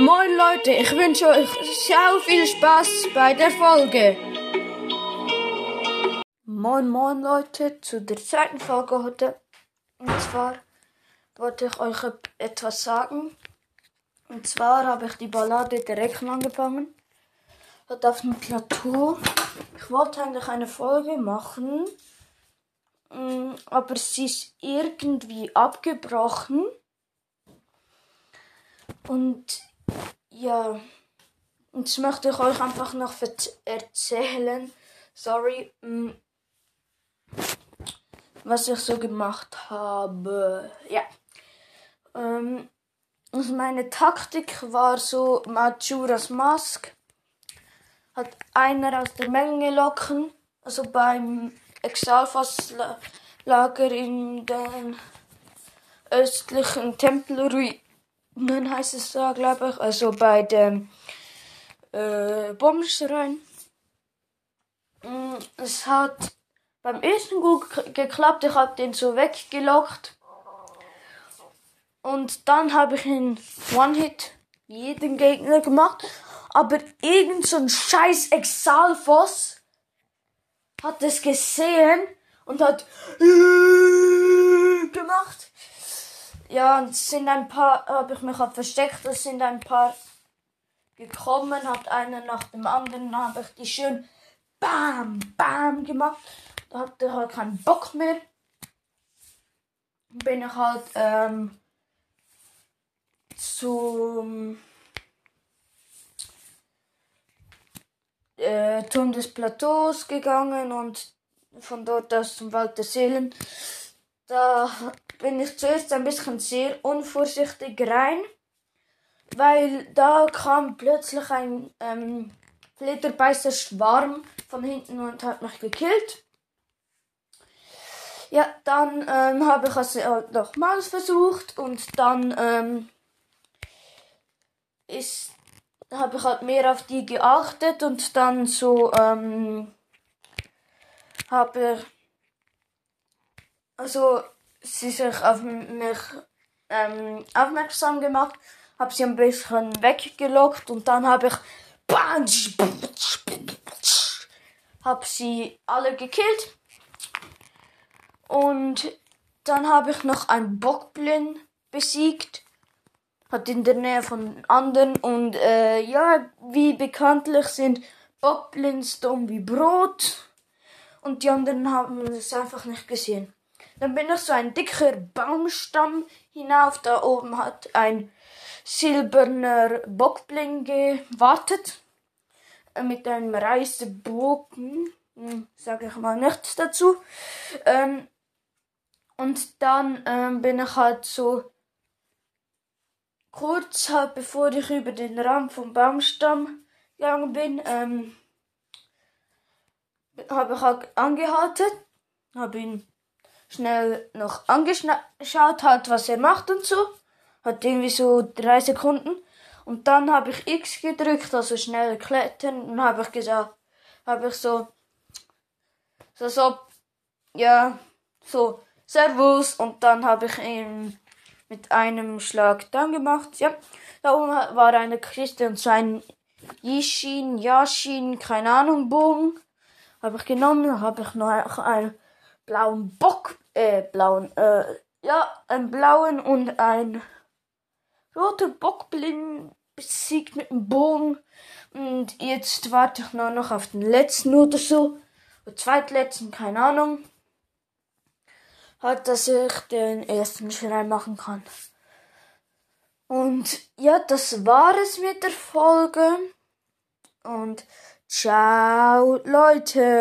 Moin Leute, ich wünsche euch sehr viel Spaß bei der Folge. Moin Moin Leute, zu der zweiten Folge heute. Und zwar wollte ich euch etwas sagen. Und zwar habe ich die Ballade direkt angefangen. Hat auf dem Plateau. Ich wollte eigentlich eine Folge machen. Mm, aber sie ist irgendwie abgebrochen. Und ja, jetzt möchte ich euch einfach noch erzählen, sorry, mm, was ich so gemacht habe. Ja. Ähm, also meine Taktik war so Majuras Mask. Hat einer aus der Menge locken, also beim Exalfas Lager in den östlichen Tempelruinen dann heißt es da, glaube ich, also bei dem äh, Bombschrein. Mm, es hat beim ersten gut geklappt, ich habe den so weggelockt. Und dann habe ich in One-Hit jeden Gegner gemacht. Aber irgend so ein scheiß Exalfos hat es gesehen und hat gemacht. Ja, und es sind ein paar, habe ich mich halt versteckt, es sind ein paar gekommen, hat einer nach dem anderen, habe ich die schön BAM, BAM gemacht. Da hatte ich halt keinen Bock mehr. Bin ich halt ähm, zum äh, Turm des Plateaus gegangen und von dort aus zum Wald der Seelen. Da bin ich zuerst ein bisschen sehr unvorsichtig rein, weil da kam plötzlich ein ähm, Flederbeißer Schwarm von hinten und hat mich gekillt. Ja, dann ähm, habe ich es halt nochmals versucht und dann ähm, ist habe ich halt mehr auf die geachtet und dann so ähm, habe also sie sich auf mich ähm, aufmerksam gemacht, habe sie ein bisschen weggelockt und dann habe ich habe sie alle gekillt und dann habe ich noch einen Bockblin besiegt, hat in der Nähe von anderen und äh, ja, wie bekanntlich sind Bockblins dumm wie Brot und die anderen haben es einfach nicht gesehen. Dann bin ich so ein dicker Baumstamm hinauf. Da oben hat ein silberner Bockbling gewartet. Äh, mit einem Reisebogen. Hm, Sage ich mal nichts dazu. Ähm, und dann ähm, bin ich halt so kurz halt bevor ich über den Rand vom Baumstamm gegangen bin, ähm, habe ich halt angehalten, habe ihn schnell noch angeschaut hat, was er macht und so. Hat irgendwie so drei Sekunden. Und dann habe ich X gedrückt, also schnell klettern. Und habe ich gesagt, habe ich so, so, so, ja, so, Servus. Und dann habe ich ihn mit einem Schlag dann gemacht. Ja, da oben war eine Kiste und so ein Yishin, Yashin, keine Ahnung, Bogen. Habe ich genommen, habe ich noch einen blauen Bock äh, blauen, äh, ja, einen blauen und ein roter Bockblind besiegt mit dem Bogen. Und jetzt warte ich nur noch auf den letzten oder so. Oder zweitletzten, keine Ahnung. Halt, dass ich den ersten Schrein machen kann. Und ja, das war es mit der Folge. Und ciao, Leute.